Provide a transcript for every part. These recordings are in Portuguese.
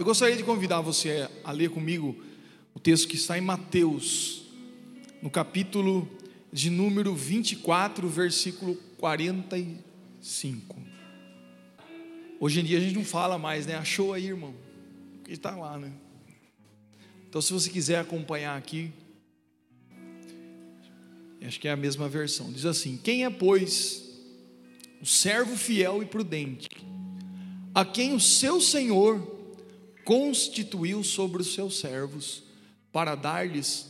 Eu gostaria de convidar você a ler comigo o texto que está em Mateus, no capítulo de número 24, versículo 45. Hoje em dia a gente não fala mais, né? Achou aí, irmão? Porque está lá, né? Então, se você quiser acompanhar aqui, acho que é a mesma versão. Diz assim: Quem é, pois, o servo fiel e prudente, a quem o seu senhor constituiu sobre os seus servos, para dar-lhes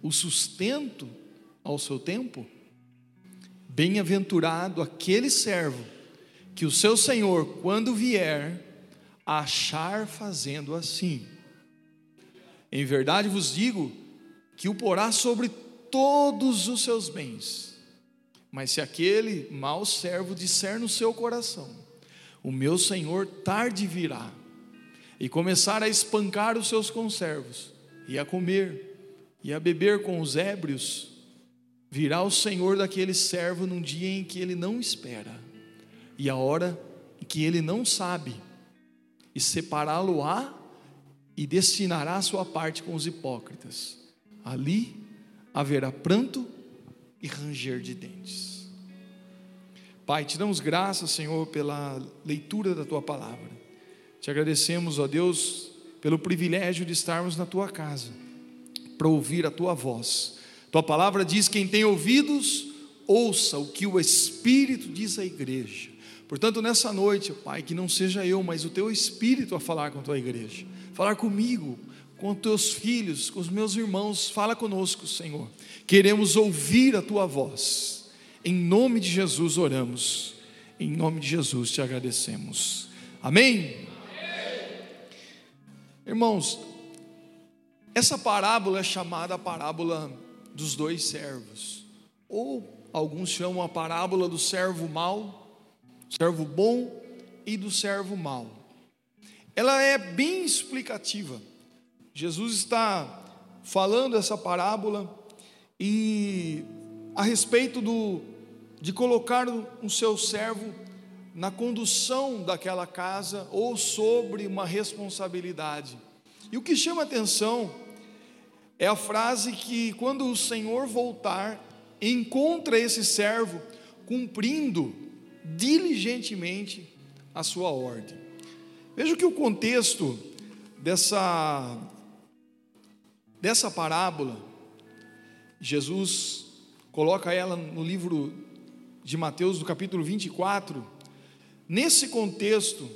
o sustento ao seu tempo? Bem-aventurado aquele servo que o seu senhor, quando vier, achar fazendo assim. Em verdade vos digo que o porá sobre todos os seus bens. Mas se aquele mau servo disser no seu coração: O meu senhor tarde virá, e começar a espancar os seus conservos, e a comer, e a beber com os ébrios, virá o senhor daquele servo num dia em que ele não espera, e a hora em que ele não sabe, e separá-lo-á e destinará a sua parte com os hipócritas. Ali haverá pranto e ranger de dentes. Pai, te damos graças, Senhor, pela leitura da tua palavra. Te agradecemos, ó Deus, pelo privilégio de estarmos na tua casa para ouvir a tua voz. Tua palavra diz: quem tem ouvidos, ouça o que o Espírito diz à igreja. Portanto, nessa noite, Pai, que não seja eu, mas o teu Espírito a falar com a tua igreja, falar comigo, com teus filhos, com os meus irmãos, fala conosco, Senhor. Queremos ouvir a tua voz. Em nome de Jesus oramos. Em nome de Jesus te agradecemos. Amém? Irmãos, essa parábola é chamada a parábola dos dois servos, ou alguns chamam a parábola do servo mau, servo bom e do servo mau. Ela é bem explicativa. Jesus está falando essa parábola e a respeito do, de colocar o seu servo na condução daquela casa ou sobre uma responsabilidade. E o que chama atenção é a frase que, quando o Senhor voltar, encontra esse servo cumprindo diligentemente a sua ordem. Veja que o contexto dessa dessa parábola, Jesus coloca ela no livro de Mateus, no capítulo 24. Nesse contexto,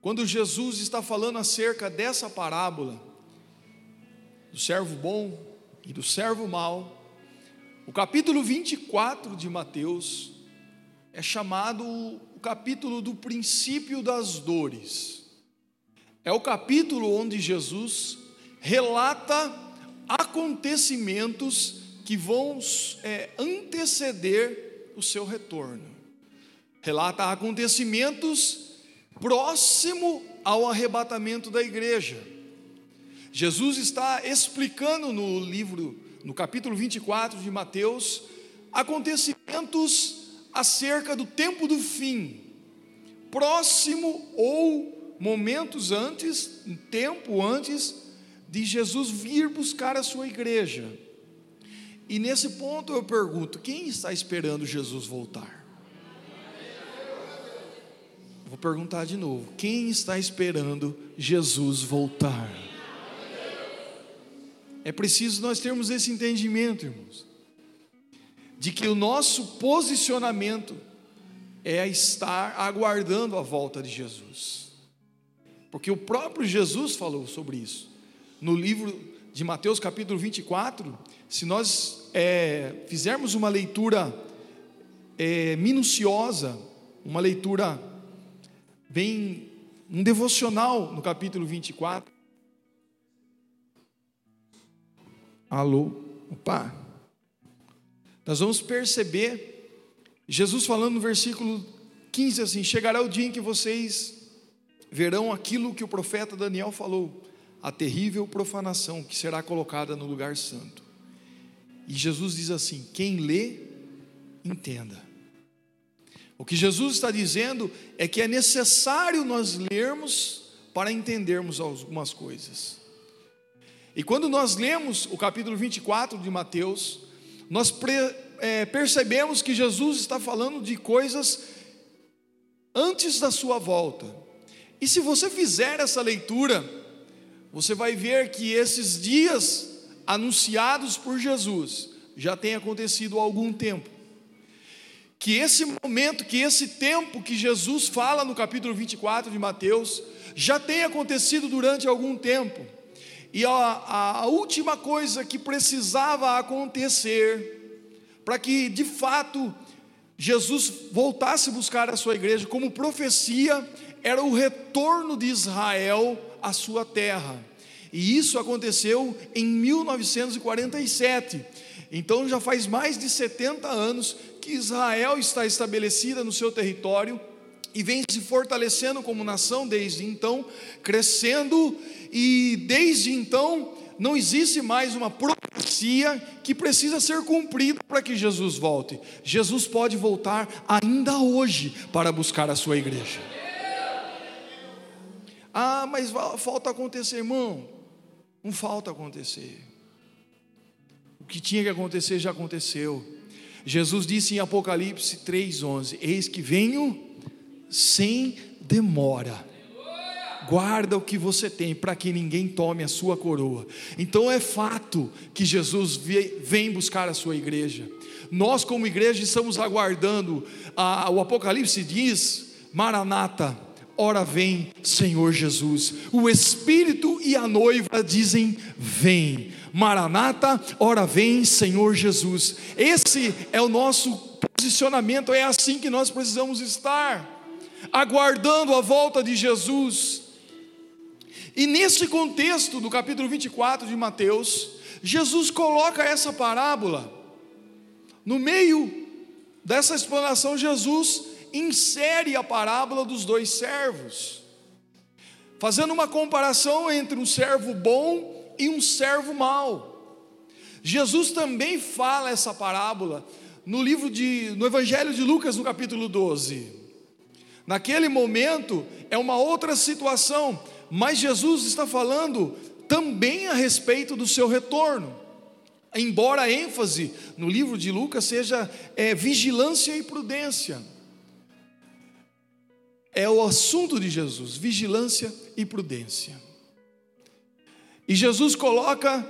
quando Jesus está falando acerca dessa parábola, do servo bom e do servo mau, o capítulo 24 de Mateus é chamado o capítulo do princípio das dores. É o capítulo onde Jesus relata acontecimentos que vão é, anteceder o seu retorno. Relata acontecimentos próximo ao arrebatamento da igreja. Jesus está explicando no livro, no capítulo 24 de Mateus, acontecimentos acerca do tempo do fim, próximo ou momentos antes, um tempo antes de Jesus vir buscar a sua igreja. E nesse ponto eu pergunto: quem está esperando Jesus voltar? Vou perguntar de novo: quem está esperando Jesus voltar? É preciso nós termos esse entendimento, irmãos, de que o nosso posicionamento é estar aguardando a volta de Jesus, porque o próprio Jesus falou sobre isso. No livro de Mateus, capítulo 24, se nós é, fizermos uma leitura é, minuciosa, uma leitura bem, um devocional no capítulo 24. Alô, opa. Nós vamos perceber Jesus falando no versículo 15 assim: Chegará o dia em que vocês verão aquilo que o profeta Daniel falou a terrível profanação que será colocada no lugar santo. E Jesus diz assim: quem lê, entenda. O que Jesus está dizendo é que é necessário nós lermos para entendermos algumas coisas. E quando nós lemos o capítulo 24 de Mateus, nós é, percebemos que Jesus está falando de coisas antes da sua volta. E se você fizer essa leitura, você vai ver que esses dias anunciados por Jesus já têm acontecido há algum tempo. Que esse momento, que esse tempo que Jesus fala no capítulo 24 de Mateus, já tem acontecido durante algum tempo. E a, a última coisa que precisava acontecer, para que de fato Jesus voltasse a buscar a sua igreja, como profecia, era o retorno de Israel à sua terra. E isso aconteceu em 1947. Então já faz mais de 70 anos que Israel está estabelecida no seu território e vem se fortalecendo como nação desde então, crescendo, e desde então não existe mais uma profecia que precisa ser cumprida para que Jesus volte. Jesus pode voltar ainda hoje para buscar a sua igreja. Ah, mas falta acontecer, irmão. Não falta acontecer. O que tinha que acontecer já aconteceu. Jesus disse em Apocalipse 3:11: Eis que venho sem demora guarda o que você tem para que ninguém tome a sua coroa. Então é fato que Jesus vem buscar a sua igreja. Nós, como igreja, estamos aguardando. o Apocalipse diz: Maranata, ora vem, Senhor Jesus. O Espírito e a noiva dizem: Vem. Maranata, ora vem, Senhor Jesus. Esse é o nosso posicionamento, é assim que nós precisamos estar aguardando a volta de Jesus. E nesse contexto do capítulo 24 de Mateus, Jesus coloca essa parábola. No meio dessa explanação, Jesus insere a parábola dos dois servos, fazendo uma comparação entre um servo bom e um servo mau. Jesus também fala essa parábola no livro de no Evangelho de Lucas, no capítulo 12. Naquele momento é uma outra situação, mas Jesus está falando também a respeito do seu retorno. Embora a ênfase no livro de Lucas seja é, vigilância e prudência, é o assunto de Jesus, vigilância e prudência. E Jesus coloca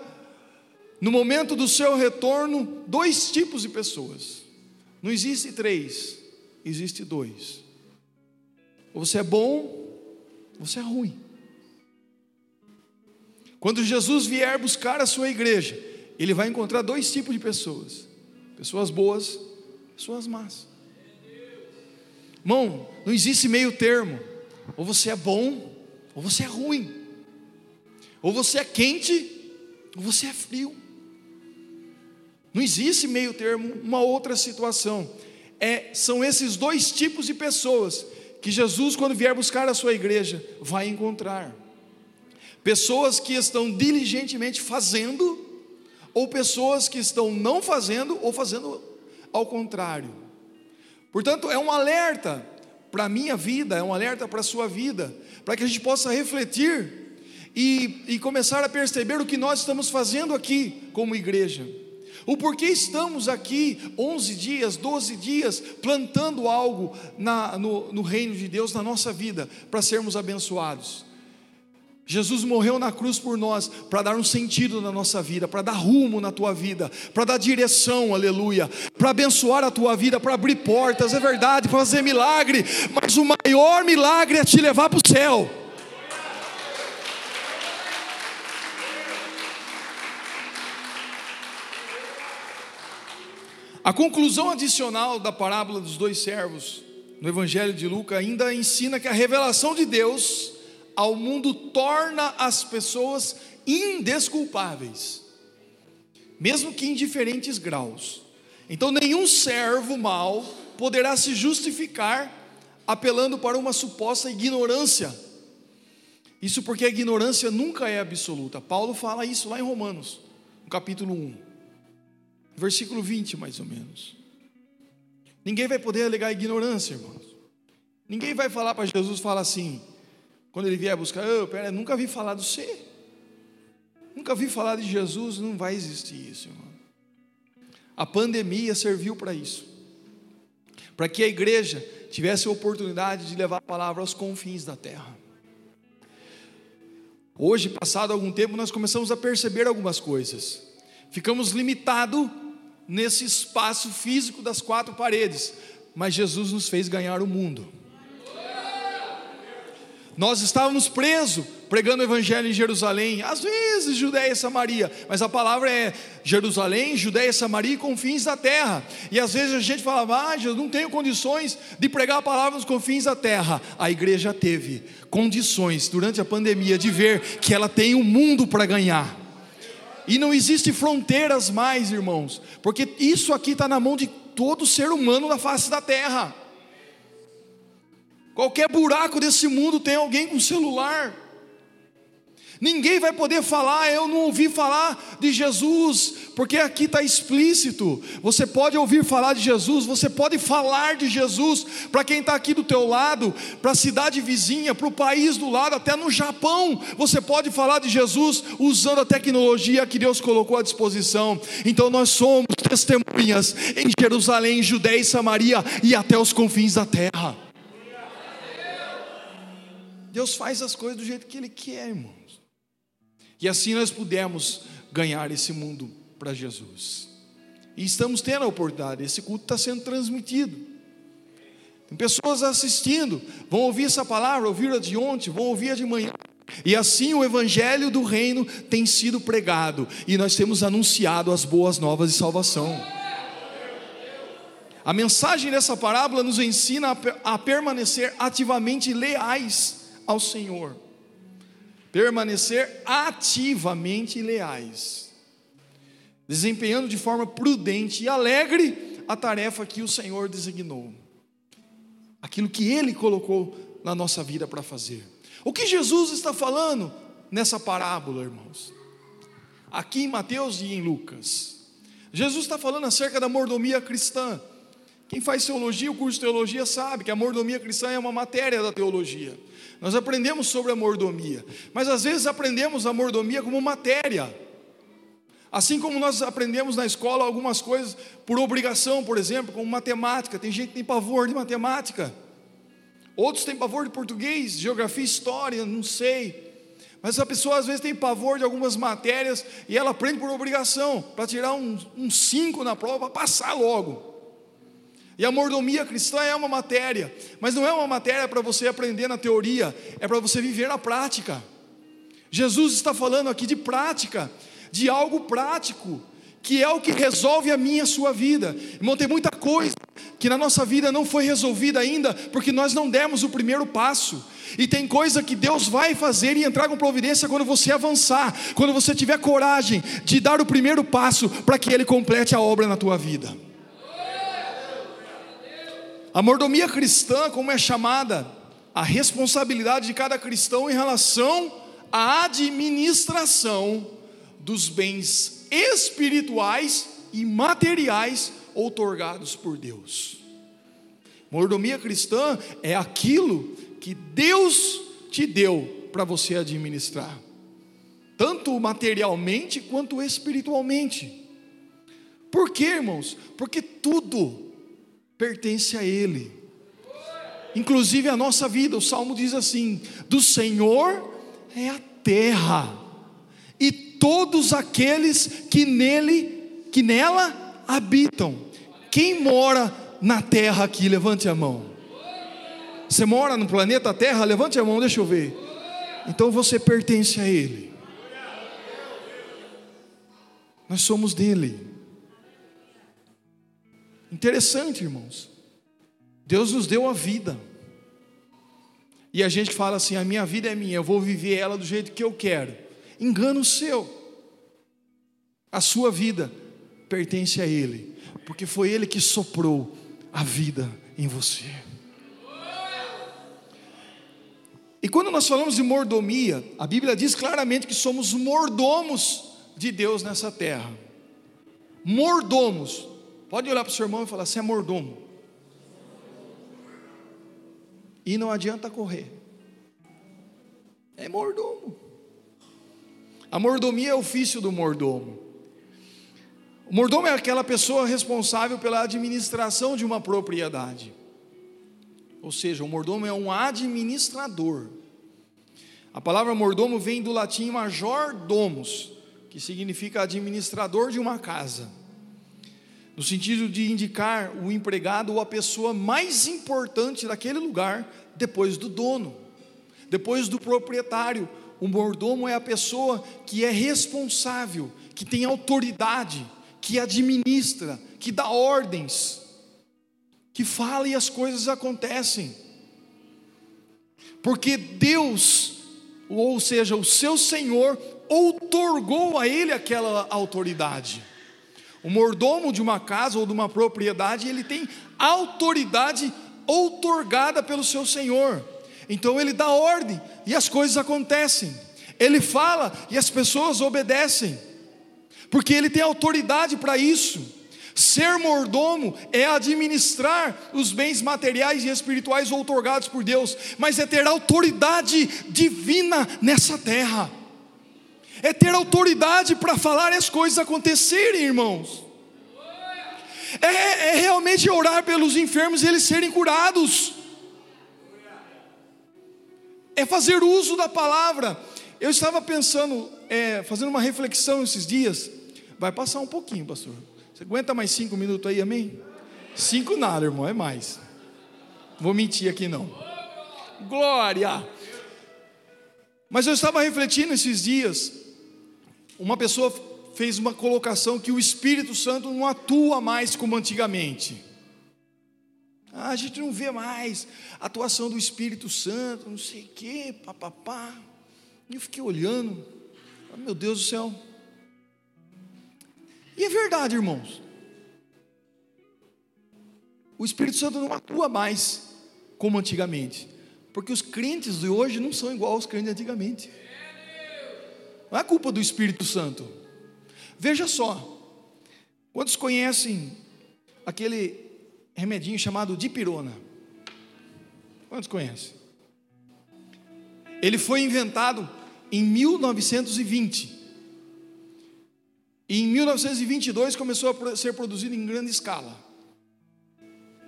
no momento do seu retorno dois tipos de pessoas. Não existe três, existe dois. Ou você é bom, ou você é ruim. Quando Jesus vier buscar a sua igreja, ele vai encontrar dois tipos de pessoas: pessoas boas, pessoas más. Irmão, não existe meio termo. Ou você é bom, ou você é ruim. Ou você é quente, ou você é frio. Não existe meio termo, uma outra situação. É, são esses dois tipos de pessoas que Jesus, quando vier buscar a sua igreja, vai encontrar. Pessoas que estão diligentemente fazendo, ou pessoas que estão não fazendo, ou fazendo ao contrário. Portanto, é um alerta para a minha vida, é um alerta para a sua vida, para que a gente possa refletir e, e começar a perceber o que nós estamos fazendo aqui como igreja. O porquê estamos aqui 11 dias, 12 dias, plantando algo na, no, no reino de Deus na nossa vida, para sermos abençoados. Jesus morreu na cruz por nós, para dar um sentido na nossa vida, para dar rumo na tua vida, para dar direção, aleluia, para abençoar a tua vida, para abrir portas, é verdade, para fazer milagre, mas o maior milagre é te levar para o céu. A conclusão adicional da parábola dos dois servos no Evangelho de Lucas ainda ensina que a revelação de Deus ao mundo torna as pessoas indesculpáveis, mesmo que em diferentes graus. Então, nenhum servo mau poderá se justificar apelando para uma suposta ignorância. Isso porque a ignorância nunca é absoluta. Paulo fala isso lá em Romanos, no capítulo 1, versículo 20, mais ou menos. Ninguém vai poder alegar ignorância, irmãos. Ninguém vai falar para Jesus falar assim: Quando ele vier buscar, eu, pera, nunca vi falar do você. Nunca vi falar de Jesus, não vai existir isso, irmão. A pandemia serviu para isso. Para que a igreja tivesse a oportunidade de levar a palavra aos confins da terra. Hoje, passado algum tempo, nós começamos a perceber algumas coisas. Ficamos limitados nesse espaço físico das quatro paredes, mas Jesus nos fez ganhar o mundo. Nós estávamos presos pregando o evangelho em Jerusalém, às vezes Judéia e Samaria, mas a palavra é Jerusalém, Judéia e Samaria e confins da terra. E às vezes a gente falava, ah, eu não tenho condições de pregar a palavra nos confins da terra. A igreja teve condições durante a pandemia de ver que ela tem o um mundo para ganhar. E não existe fronteiras mais, irmãos, porque isso aqui está na mão de todo ser humano na face da terra. Qualquer buraco desse mundo tem alguém com celular. Ninguém vai poder falar, eu não ouvi falar de Jesus, porque aqui está explícito. Você pode ouvir falar de Jesus, você pode falar de Jesus para quem está aqui do teu lado, para a cidade vizinha, para o país do lado, até no Japão. Você pode falar de Jesus usando a tecnologia que Deus colocou à disposição. Então nós somos testemunhas em Jerusalém, Judéia e Samaria e até os confins da terra. Deus faz as coisas do jeito que Ele quer, irmão. E assim nós pudemos ganhar esse mundo para Jesus. E estamos tendo a oportunidade, esse culto está sendo transmitido. Tem pessoas assistindo, vão ouvir essa palavra, ouviram a de ontem, vão ouvir a de manhã. E assim o evangelho do reino tem sido pregado, e nós temos anunciado as boas novas de salvação. A mensagem dessa parábola nos ensina a permanecer ativamente leais ao Senhor permanecer ativamente leais, desempenhando de forma prudente e alegre a tarefa que o Senhor designou, aquilo que Ele colocou na nossa vida para fazer. O que Jesus está falando nessa parábola, irmãos? Aqui em Mateus e em Lucas. Jesus está falando acerca da mordomia cristã. Quem faz teologia, o curso de teologia, sabe que a mordomia cristã é uma matéria da teologia. Nós aprendemos sobre a mordomia, mas às vezes aprendemos a mordomia como matéria. Assim como nós aprendemos na escola algumas coisas por obrigação, por exemplo, como matemática. Tem gente que tem pavor de matemática. Outros têm pavor de português, geografia, história, não sei. Mas a pessoa às vezes tem pavor de algumas matérias e ela aprende por obrigação, para tirar um 5 na prova, para passar logo. E a mordomia cristã é uma matéria, mas não é uma matéria para você aprender na teoria, é para você viver na prática. Jesus está falando aqui de prática, de algo prático, que é o que resolve a minha a sua vida. Irmão, tem muita coisa que na nossa vida não foi resolvida ainda, porque nós não demos o primeiro passo. E tem coisa que Deus vai fazer e entrar com providência quando você avançar, quando você tiver coragem de dar o primeiro passo para que Ele complete a obra na tua vida. A mordomia cristã, como é chamada, a responsabilidade de cada cristão em relação à administração dos bens espirituais e materiais outorgados por Deus. Mordomia cristã é aquilo que Deus te deu para você administrar, tanto materialmente quanto espiritualmente. Por quê, irmãos? Porque tudo pertence a Ele. Inclusive a nossa vida, o salmo diz assim: do Senhor é a terra, e todos aqueles que nele, que nela habitam. Quem mora na terra aqui, levante a mão. Você mora no planeta Terra? Levante a mão, deixa eu ver. Então você pertence a Ele. Nós somos dele. Interessante, irmãos. Deus nos deu a vida. E a gente fala assim: a minha vida é minha, eu vou viver ela do jeito que eu quero. Engano seu. A sua vida pertence a Ele, porque foi Ele que soprou a vida em você. E quando nós falamos de mordomia, a Bíblia diz claramente que somos mordomos de Deus nessa terra. Mordomos. Pode olhar para o seu irmão e falar: você é mordomo. E não adianta correr. É mordomo. A mordomia é ofício do mordomo. O mordomo é aquela pessoa responsável pela administração de uma propriedade. Ou seja, o mordomo é um administrador. A palavra mordomo vem do latim major domus, que significa administrador de uma casa. No sentido de indicar o empregado ou a pessoa mais importante daquele lugar depois do dono, depois do proprietário. O mordomo é a pessoa que é responsável, que tem autoridade, que administra, que dá ordens, que fala e as coisas acontecem. Porque Deus, ou seja, o seu Senhor, outorgou a ele aquela autoridade. O mordomo de uma casa ou de uma propriedade, ele tem autoridade outorgada pelo seu Senhor. Então ele dá ordem e as coisas acontecem. Ele fala e as pessoas obedecem. Porque ele tem autoridade para isso. Ser mordomo é administrar os bens materiais e espirituais outorgados por Deus, mas é ter autoridade divina nessa terra é ter autoridade para falar as coisas acontecerem, irmãos. É, é, realmente orar pelos enfermos e eles serem curados. É fazer uso da palavra. Eu estava pensando, é, fazendo uma reflexão esses dias. Vai passar um pouquinho, pastor. Você aguenta mais cinco minutos aí, amém? Cinco nada, irmão, é mais. Vou mentir aqui não. Glória! Mas eu estava refletindo esses dias uma pessoa fez uma colocação que o Espírito Santo não atua mais como antigamente. Ah, a gente não vê mais a atuação do Espírito Santo, não sei o quê, papapá. E eu fiquei olhando, oh, meu Deus do céu. E é verdade, irmãos. O Espírito Santo não atua mais como antigamente, porque os crentes de hoje não são igual aos crentes de antigamente. Não é culpa do Espírito Santo. Veja só. Quantos conhecem aquele remedinho chamado dipirona? Quantos conhecem? Ele foi inventado em 1920. E em 1922 começou a ser produzido em grande escala.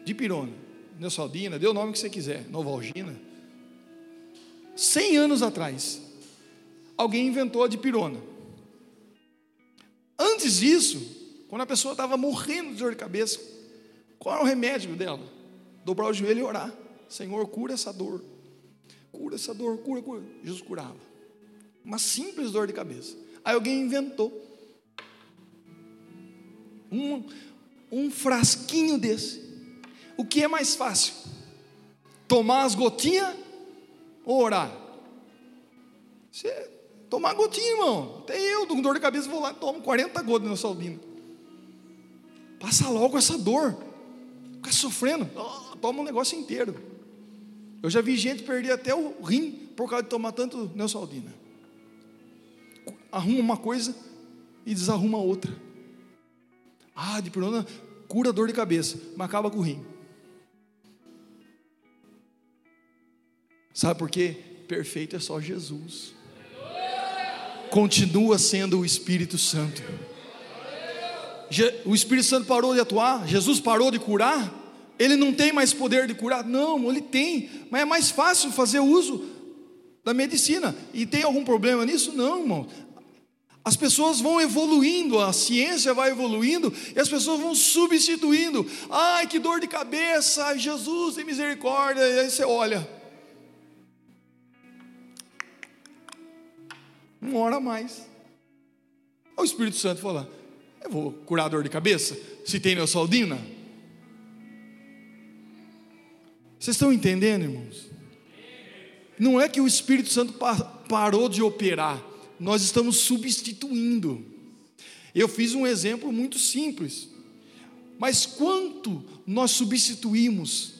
Dipirona, Neosaldina, dê o nome que você quiser, Novalgina. 100 anos atrás, alguém inventou a dipirona. Antes disso, quando a pessoa estava morrendo de dor de cabeça, qual era o remédio dela? Dobrar o joelho e orar. Senhor, cura essa dor. Cura essa dor, cura, cura. Jesus curava. Uma simples dor de cabeça. Aí alguém inventou um, um frasquinho desse. O que é mais fácil? Tomar as gotinhas ou orar? Você Tomar gotinha, irmão. Até eu, com dor de cabeça, vou lá tomo 40 gotas na saldina. Passa logo essa dor. Fica sofrendo. Oh, toma um negócio inteiro. Eu já vi gente perder até o rim por causa de tomar tanto neosaldina. Arruma uma coisa e desarruma outra. Ah, de pirona cura dor de cabeça, mas acaba com o rim. Sabe por quê? Perfeito é só Jesus continua sendo o Espírito Santo. O Espírito Santo parou de atuar, Jesus parou de curar, ele não tem mais poder de curar, não, ele tem, mas é mais fácil fazer uso da medicina. E tem algum problema nisso? Não, irmão. As pessoas vão evoluindo, a ciência vai evoluindo e as pessoas vão substituindo. Ai, que dor de cabeça, Jesus tem misericórdia. E aí você olha, Uma hora a mais. O Espírito Santo fala: Eu vou curar a dor de cabeça? Se tem neosaldina? Vocês estão entendendo, irmãos? Não é que o Espírito Santo parou de operar, nós estamos substituindo. Eu fiz um exemplo muito simples, mas quanto nós substituímos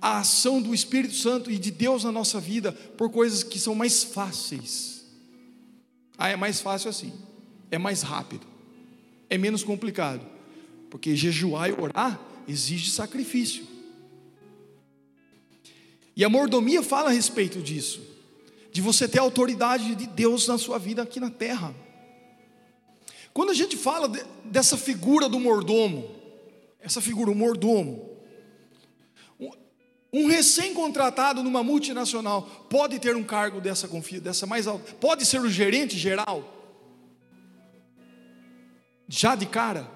a ação do Espírito Santo e de Deus na nossa vida por coisas que são mais fáceis. Ah, é mais fácil assim, é mais rápido, é menos complicado, porque jejuar e orar exige sacrifício. E a mordomia fala a respeito disso, de você ter a autoridade de Deus na sua vida aqui na terra. Quando a gente fala de, dessa figura do mordomo, essa figura, o mordomo, um recém-contratado numa multinacional pode ter um cargo dessa confia, dessa mais alta, pode ser o gerente geral, já de cara.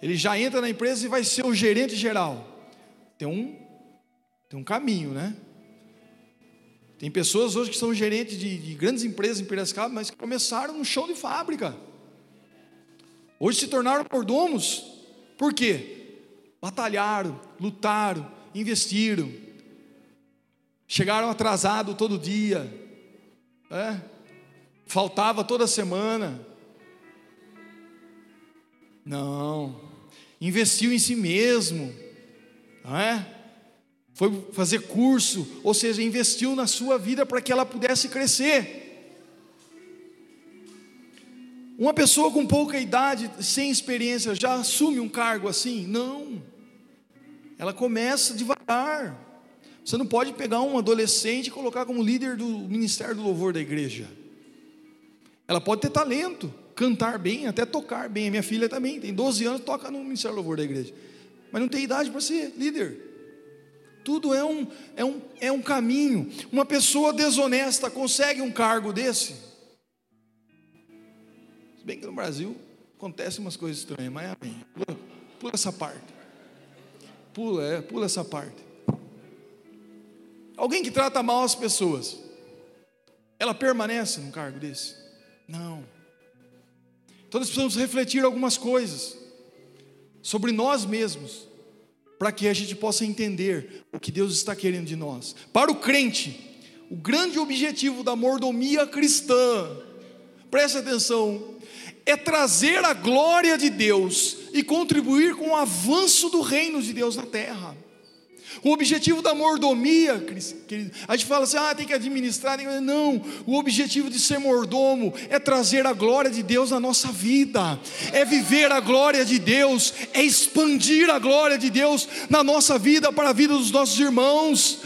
Ele já entra na empresa e vai ser o gerente geral. Tem um, tem um caminho, né? Tem pessoas hoje que são gerentes de, de grandes empresas em Piracicaba, mas que começaram no chão de fábrica. Hoje se tornaram mordomos. Por quê? Batalharam, lutaram, investiram. Chegaram atrasados todo dia. É? Faltava toda semana. Não. Investiu em si mesmo. Não é? foi fazer curso, ou seja, investiu na sua vida para que ela pudesse crescer. Uma pessoa com pouca idade, sem experiência, já assume um cargo assim? Não. Ela começa devagar. Você não pode pegar um adolescente e colocar como líder do ministério do louvor da igreja. Ela pode ter talento, cantar bem, até tocar bem. A minha filha também tem 12 anos, toca no ministério do louvor da igreja. Mas não tem idade para ser líder. Tudo é um, é, um, é um caminho. Uma pessoa desonesta consegue um cargo desse? Bem que no Brasil acontecem umas coisas estranhas, mas amém. Pula, pula essa parte. Pula, é, pula essa parte. Alguém que trata mal as pessoas, ela permanece num cargo desse? Não. Então nós precisamos refletir algumas coisas sobre nós mesmos para que a gente possa entender o que Deus está querendo de nós. Para o crente, o grande objetivo da mordomia cristã, preste atenção, é trazer a glória de Deus e contribuir com o avanço do reino de Deus na terra. O objetivo da mordomia, querido, a gente fala assim, ah, tem que administrar. Não, o objetivo de ser mordomo é trazer a glória de Deus na nossa vida, é viver a glória de Deus, é expandir a glória de Deus na nossa vida para a vida dos nossos irmãos.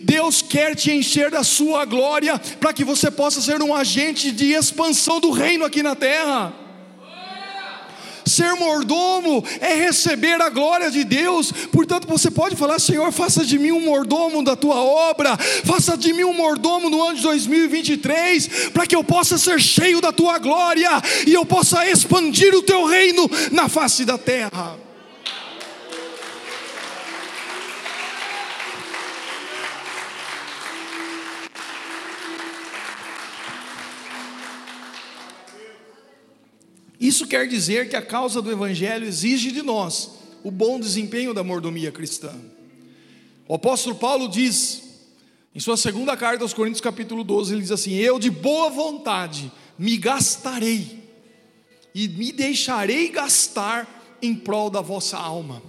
Deus quer te encher da sua glória para que você possa ser um agente de expansão do reino aqui na terra. Ser mordomo é receber a glória de Deus. Portanto, você pode falar: Senhor, faça de mim um mordomo da tua obra, faça de mim um mordomo no ano de 2023, para que eu possa ser cheio da tua glória e eu possa expandir o teu reino na face da terra. Isso quer dizer que a causa do Evangelho exige de nós o bom desempenho da mordomia cristã. O apóstolo Paulo diz, em sua segunda carta aos Coríntios, capítulo 12, ele diz assim: Eu de boa vontade me gastarei e me deixarei gastar em prol da vossa alma.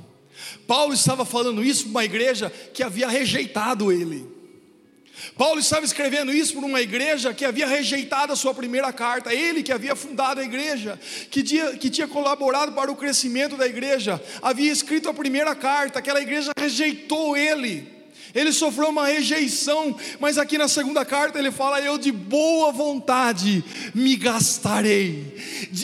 Paulo estava falando isso para uma igreja que havia rejeitado ele. Paulo estava escrevendo isso para uma igreja que havia rejeitado a sua primeira carta, ele que havia fundado a igreja, que tinha, que tinha colaborado para o crescimento da igreja, havia escrito a primeira carta, aquela igreja rejeitou ele. Ele sofreu uma rejeição, mas aqui na segunda carta ele fala: Eu de boa vontade me gastarei,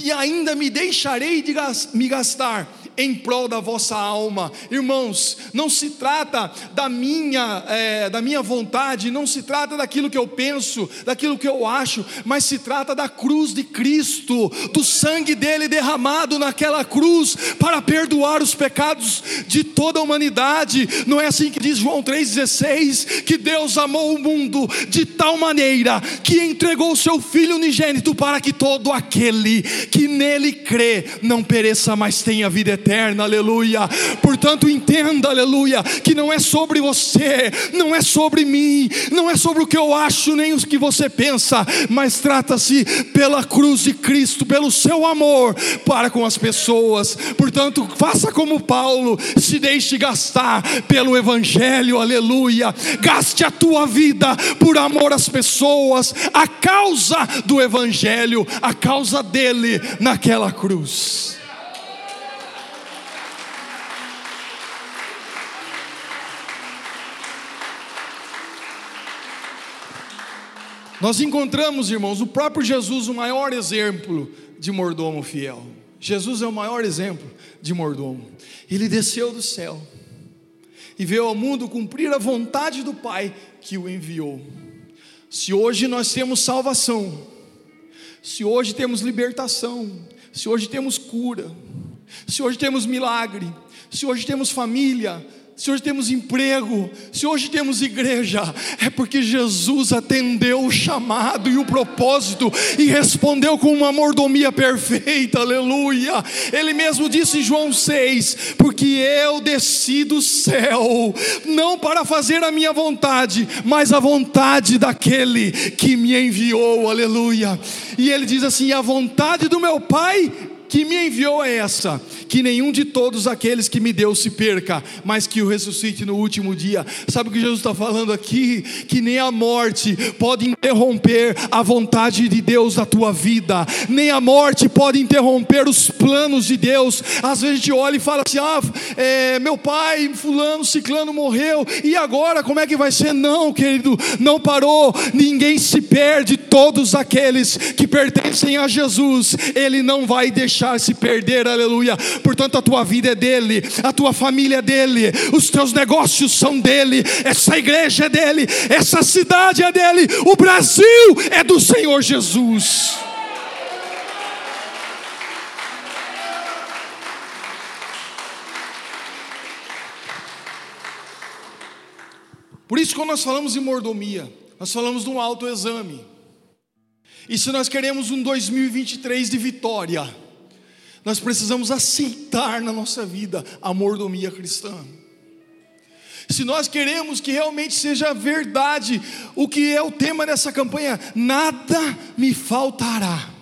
e ainda me deixarei de me gastar em prol da vossa alma. Irmãos, não se trata da minha, é, da minha vontade, não se trata daquilo que eu penso, daquilo que eu acho, mas se trata da cruz de Cristo, do sangue dele derramado naquela cruz para perdoar os pecados de toda a humanidade. Não é assim que diz João 3,16: que Deus amou o mundo de tal maneira que entregou o seu Filho unigênito para que todo aquele que nele crê não pereça, mas tenha vida eterna eterna, aleluia. Portanto, entenda, aleluia, que não é sobre você, não é sobre mim, não é sobre o que eu acho, nem o que você pensa, mas trata-se pela cruz de Cristo, pelo seu amor para com as pessoas. Portanto, faça como Paulo, se deixe gastar pelo Evangelho, aleluia. Gaste a tua vida por amor às pessoas, a causa do Evangelho, a causa dele naquela cruz. Nós encontramos, irmãos, o próprio Jesus, o maior exemplo de mordomo fiel. Jesus é o maior exemplo de mordomo. Ele desceu do céu e veio ao mundo cumprir a vontade do Pai que o enviou. Se hoje nós temos salvação, se hoje temos libertação, se hoje temos cura, se hoje temos milagre, se hoje temos família, se hoje temos emprego, se hoje temos igreja, é porque Jesus atendeu o chamado e o propósito e respondeu com uma mordomia perfeita, aleluia. Ele mesmo disse em João 6: Porque eu desci do céu, não para fazer a minha vontade, mas a vontade daquele que me enviou, aleluia. E ele diz assim: A vontade do meu Pai que me enviou é essa: que nenhum de todos aqueles que me deu se perca, mas que o ressuscite no último dia. Sabe o que Jesus está falando aqui? Que nem a morte pode interromper a vontade de Deus na tua vida, nem a morte pode interromper os planos de Deus. Às vezes a gente olha e fala assim: ah, é, meu pai, fulano, ciclano morreu, e agora como é que vai ser? Não, querido, não parou, ninguém se perde, todos aqueles que pertencem a Jesus, Ele não vai deixar deixar se perder, aleluia. Portanto, a tua vida é dele, a tua família é dele, os teus negócios são dele, essa igreja é dele, essa cidade é dele, o Brasil é do Senhor Jesus. Por isso, quando nós falamos em mordomia, nós falamos de um autoexame. E se nós queremos um 2023 de vitória, nós precisamos aceitar na nossa vida a mordomia cristã. Se nós queremos que realmente seja verdade o que é o tema dessa campanha, nada me faltará.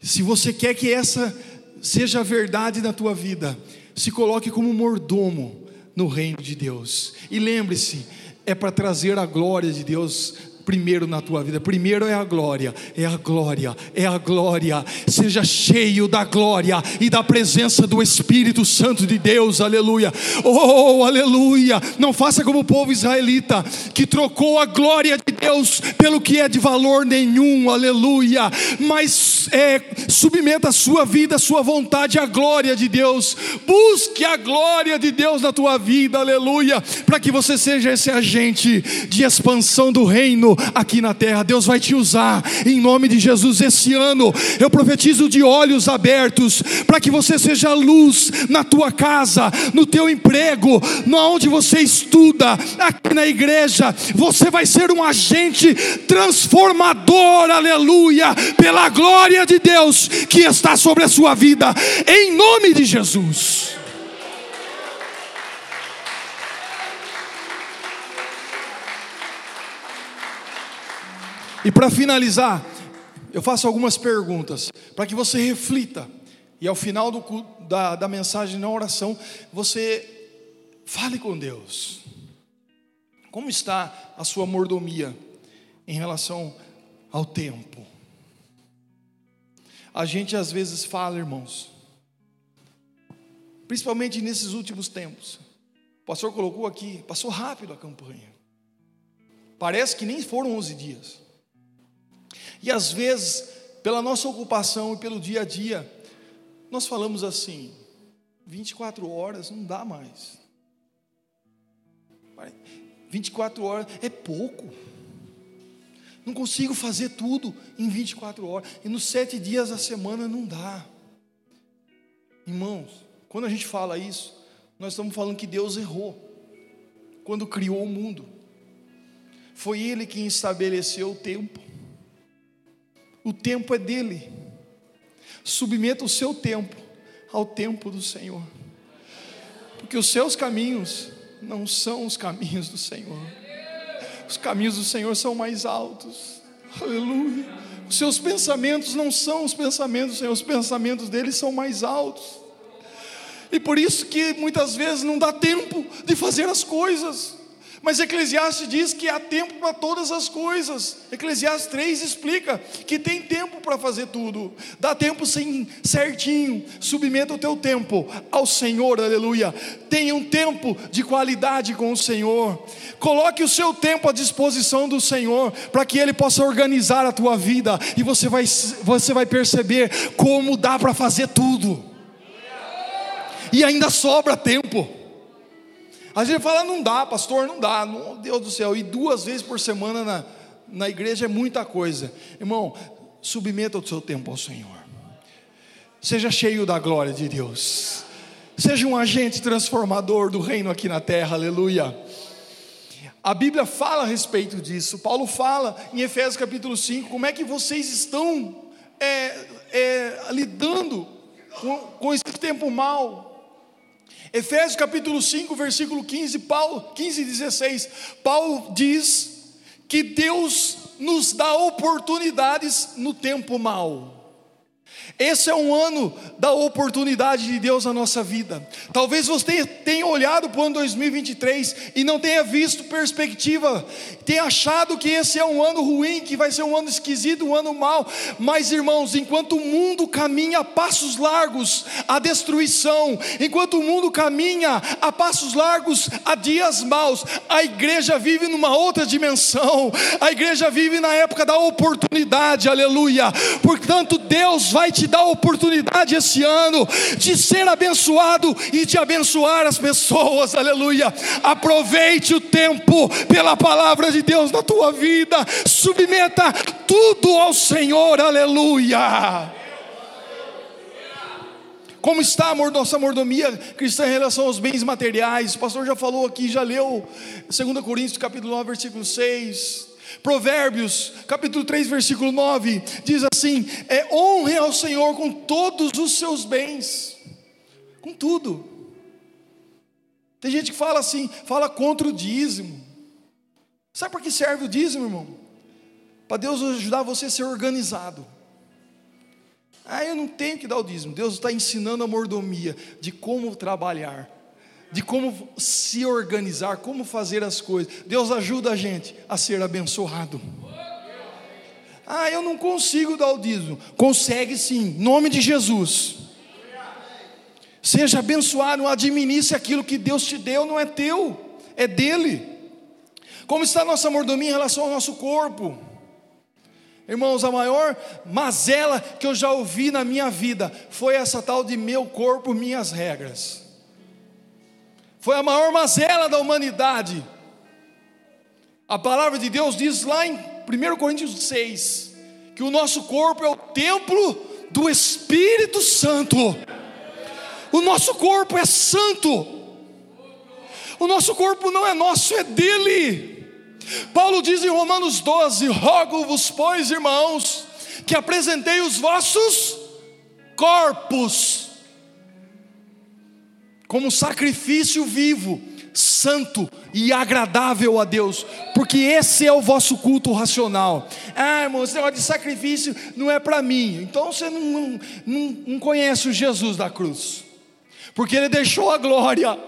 Se você quer que essa seja verdade na tua vida, se coloque como mordomo no reino de Deus. E lembre-se, é para trazer a glória de Deus primeiro na tua vida. Primeiro é a glória, é a glória, é a glória. Seja cheio da glória e da presença do Espírito Santo de Deus, aleluia. Oh, aleluia. Não faça como o povo israelita que trocou a glória de Deus pelo que é de valor nenhum, aleluia. Mas é, submeta a sua vida, a sua vontade à glória de Deus. Busque a glória de Deus na tua vida, aleluia, para que você seja esse agente de expansão do reino aqui na terra. Deus vai te usar em nome de Jesus esse ano. Eu profetizo de olhos abertos para que você seja luz na tua casa, no teu emprego, onde você estuda, aqui na igreja. Você vai ser um agente transformador, aleluia, pela glória de Deus que está sobre a sua vida, em nome de Jesus. E para finalizar, eu faço algumas perguntas para que você reflita. E ao final do, da, da mensagem na oração, você fale com Deus. Como está a sua mordomia em relação ao tempo? A gente às vezes fala, irmãos, principalmente nesses últimos tempos. O pastor colocou aqui, passou rápido a campanha. Parece que nem foram 11 dias. E às vezes, pela nossa ocupação e pelo dia a dia, nós falamos assim: 24 horas não dá mais. 24 horas é pouco. Não consigo fazer tudo em 24 horas. E nos sete dias da semana não dá. Irmãos, quando a gente fala isso, nós estamos falando que Deus errou quando criou o mundo. Foi Ele quem estabeleceu o tempo. O tempo é dele. Submeta o seu tempo ao tempo do Senhor. Porque os seus caminhos não são os caminhos do Senhor. Os caminhos do Senhor são mais altos. Aleluia. Os seus pensamentos não são os pensamentos do Senhor, os pensamentos dele são mais altos. E por isso que muitas vezes não dá tempo de fazer as coisas. Mas Eclesiastes diz que há tempo para todas as coisas. Eclesiastes 3 explica que tem tempo para fazer tudo. Dá tempo sim, certinho. Submeta o teu tempo ao Senhor, aleluia. Tenha um tempo de qualidade com o Senhor. Coloque o seu tempo à disposição do Senhor, para que Ele possa organizar a tua vida. E você vai, você vai perceber como dá para fazer tudo. E ainda sobra tempo. A gente fala, não dá, pastor, não dá, meu Deus do céu, e duas vezes por semana na, na igreja é muita coisa. Irmão, submeta o seu tempo ao Senhor, seja cheio da glória de Deus, seja um agente transformador do reino aqui na terra, aleluia. A Bíblia fala a respeito disso, Paulo fala em Efésios capítulo 5, como é que vocês estão é, é, lidando com, com esse tempo mal, Efésios capítulo 5, versículo 15, Paulo, 15 e 16, Paulo diz que Deus nos dá oportunidades no tempo mau. Esse é um ano da oportunidade de Deus na nossa vida. Talvez você tenha olhado para o ano 2023 e não tenha visto perspectiva, tenha achado que esse é um ano ruim, que vai ser um ano esquisito, um ano mau. Mas, irmãos, enquanto o mundo caminha a passos largos à destruição, enquanto o mundo caminha a passos largos a dias maus, a igreja vive numa outra dimensão, a igreja vive na época da oportunidade, aleluia. Portanto, Deus vai te dar a oportunidade esse ano de ser abençoado e de abençoar as pessoas, aleluia. Aproveite o tempo pela palavra de Deus na tua vida, submeta tudo ao Senhor, aleluia. Como está a nossa mordomia cristã em relação aos bens materiais? O pastor já falou aqui, já leu 2 Coríntios capítulo 9, versículo 6. Provérbios, capítulo 3, versículo 9, diz assim: é, honre ao Senhor com todos os seus bens, com tudo. Tem gente que fala assim, fala contra o dízimo. Sabe para que serve o dízimo, irmão? Para Deus ajudar você a ser organizado. Ah, eu não tenho que dar o dízimo. Deus está ensinando a mordomia de como trabalhar de como se organizar, como fazer as coisas. Deus ajuda a gente a ser abençoado. Ah, eu não consigo dar o dízimo. Consegue sim, em nome de Jesus. Seja abençoado, administre aquilo que Deus te deu, não é teu, é dele. Como está a nossa mordomia em relação ao nosso corpo? Irmãos, a maior mazela que eu já ouvi na minha vida foi essa tal de meu corpo, minhas regras foi a maior mazela da humanidade. A palavra de Deus diz lá em 1 Coríntios 6 que o nosso corpo é o templo do Espírito Santo. O nosso corpo é santo. O nosso corpo não é nosso, é dele. Paulo diz em Romanos 12: Rogo-vos, pois, irmãos, que apresentei os vossos corpos como sacrifício vivo, santo e agradável a Deus, porque esse é o vosso culto racional. Ah, irmão, esse negócio de sacrifício não é para mim, então você não, não, não conhece o Jesus da cruz, porque ele deixou a glória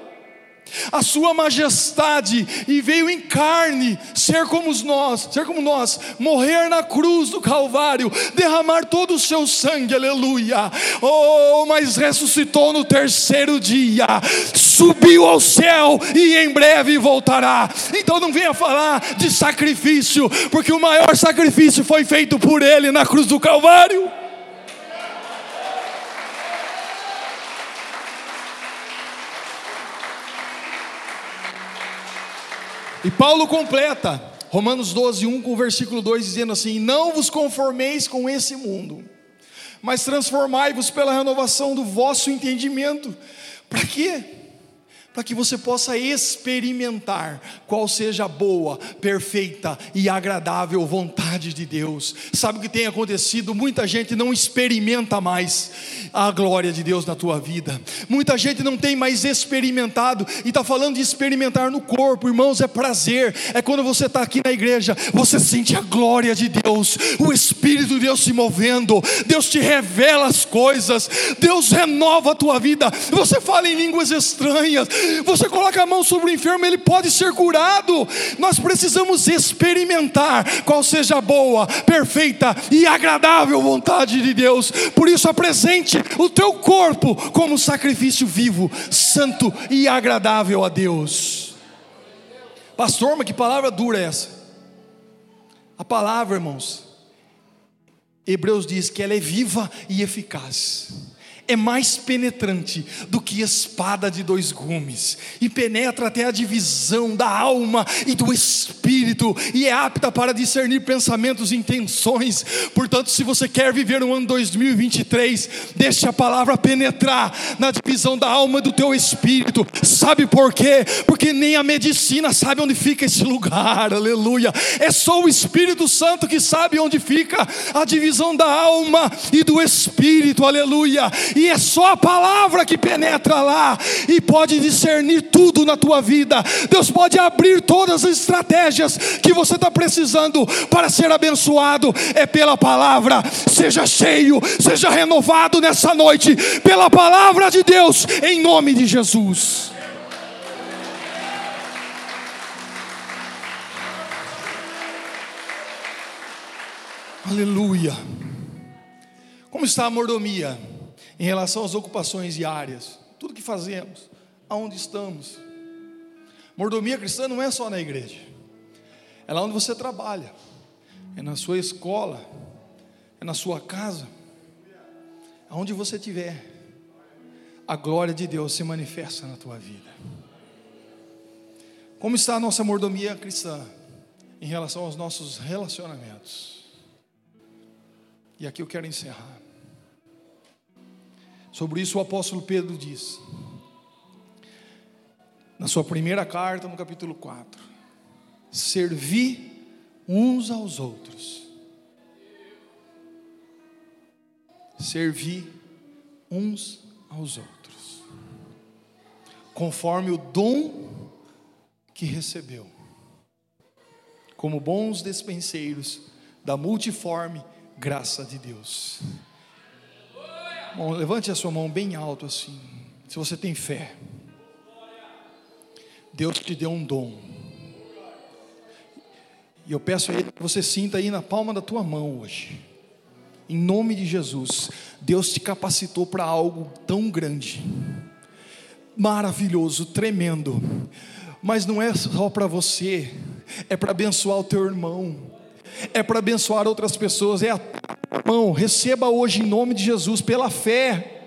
a sua majestade e veio em carne ser como nós, ser como nós, morrer na cruz do Calvário, derramar todo o seu sangue, aleluia. Oh, mas ressuscitou no terceiro dia, subiu ao céu e em breve voltará. Então não venha falar de sacrifício, porque o maior sacrifício foi feito por ele na cruz do Calvário. E Paulo completa Romanos 12, 1 com o versículo 2 dizendo assim: Não vos conformeis com esse mundo, mas transformai-vos pela renovação do vosso entendimento. Para quê? para que você possa experimentar qual seja a boa, perfeita e agradável vontade de Deus. Sabe o que tem acontecido? Muita gente não experimenta mais a glória de Deus na tua vida, muita gente não tem mais experimentado, e está falando de experimentar no corpo, irmãos, é prazer, é quando você está aqui na igreja, você sente a glória de Deus, o Espírito de Deus se movendo, Deus te revela as coisas, Deus renova a tua vida, você fala em línguas estranhas, Você coloca a mão sobre o enfermo, ele pode ser curado. Nós precisamos experimentar qual seja a boa, perfeita e agradável vontade de Deus. Por isso, apresente o teu corpo como sacrifício vivo, santo e agradável a Deus. Pastor, mas que palavra dura é essa? A palavra, irmãos, Hebreus diz que ela é viva e eficaz é mais penetrante do que espada de dois gumes, e penetra até a divisão da alma e do espírito, e é apta para discernir pensamentos e intenções. Portanto, se você quer viver no ano 2023, deixe a palavra penetrar na divisão da alma e do teu espírito. Sabe por quê? Porque nem a medicina sabe onde fica esse lugar, aleluia. É só o Espírito Santo que sabe onde fica a divisão da alma e do espírito, aleluia e é só a palavra que penetra lá e pode discernir tudo na tua vida. Deus pode abrir todas as estratégias que você está precisando para ser abençoado, é pela palavra. Seja cheio, seja renovado nessa noite, pela palavra de Deus, em nome de Jesus. Aleluia. Como está a mordomia? Em relação às ocupações diárias, tudo que fazemos, aonde estamos. Mordomia cristã não é só na igreja, é lá onde você trabalha, é na sua escola, é na sua casa, aonde você estiver, a glória de Deus se manifesta na tua vida. Como está a nossa mordomia cristã em relação aos nossos relacionamentos? E aqui eu quero encerrar. Sobre isso o apóstolo Pedro diz, na sua primeira carta, no capítulo 4: Servi uns aos outros. Servi uns aos outros, conforme o dom que recebeu, como bons despenseiros da multiforme graça de Deus. Bom, levante a sua mão bem alto assim. Se você tem fé, Deus te deu um dom. E eu peço a Ele que você sinta aí na palma da tua mão hoje. Em nome de Jesus, Deus te capacitou para algo tão grande, maravilhoso, tremendo. Mas não é só para você, é para abençoar o teu irmão, é para abençoar outras pessoas, é a Irmão, receba hoje em nome de Jesus, pela fé.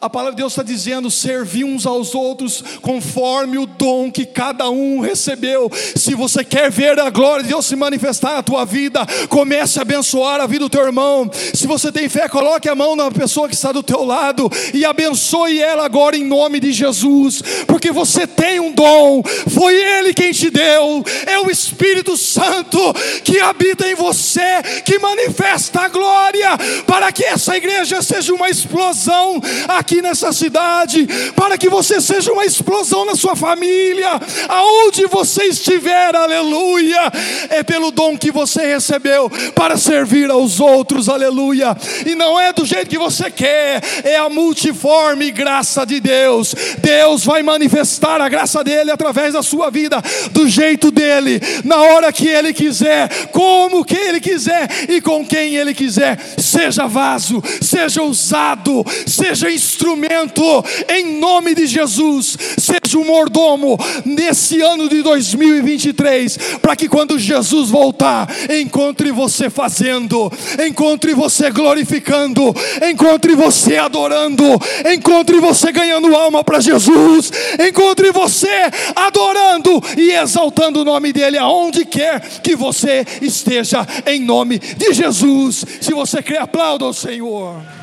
A palavra de Deus está dizendo: servir uns aos outros conforme o dom que cada um recebeu. Se você quer ver a glória de Deus se manifestar na tua vida, comece a abençoar a vida do teu irmão. Se você tem fé, coloque a mão na pessoa que está do teu lado e abençoe ela agora em nome de Jesus, porque você tem um dom, foi Ele quem te deu, é o Espírito Santo que habita em você, que manifesta a glória, para que essa igreja seja uma explosão aqui aqui nessa cidade, para que você seja uma explosão na sua família, aonde você estiver, aleluia, é pelo dom que você recebeu para servir aos outros, aleluia, e não é do jeito que você quer, é a multiforme graça de Deus. Deus vai manifestar a graça dele através da sua vida, do jeito dele, na hora que ele quiser, como que ele quiser e com quem ele quiser. Seja vaso, seja usado, seja instrumento instrumento em nome de Jesus. Seja um mordomo nesse ano de 2023, para que quando Jesus voltar, encontre você fazendo, encontre você glorificando, encontre você adorando, encontre você ganhando alma para Jesus, encontre você adorando e exaltando o nome dEle aonde quer que você esteja, em nome de Jesus. Se você crê, aplauda o Senhor.